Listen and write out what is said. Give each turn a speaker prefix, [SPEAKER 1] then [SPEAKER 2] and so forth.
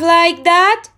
[SPEAKER 1] like that?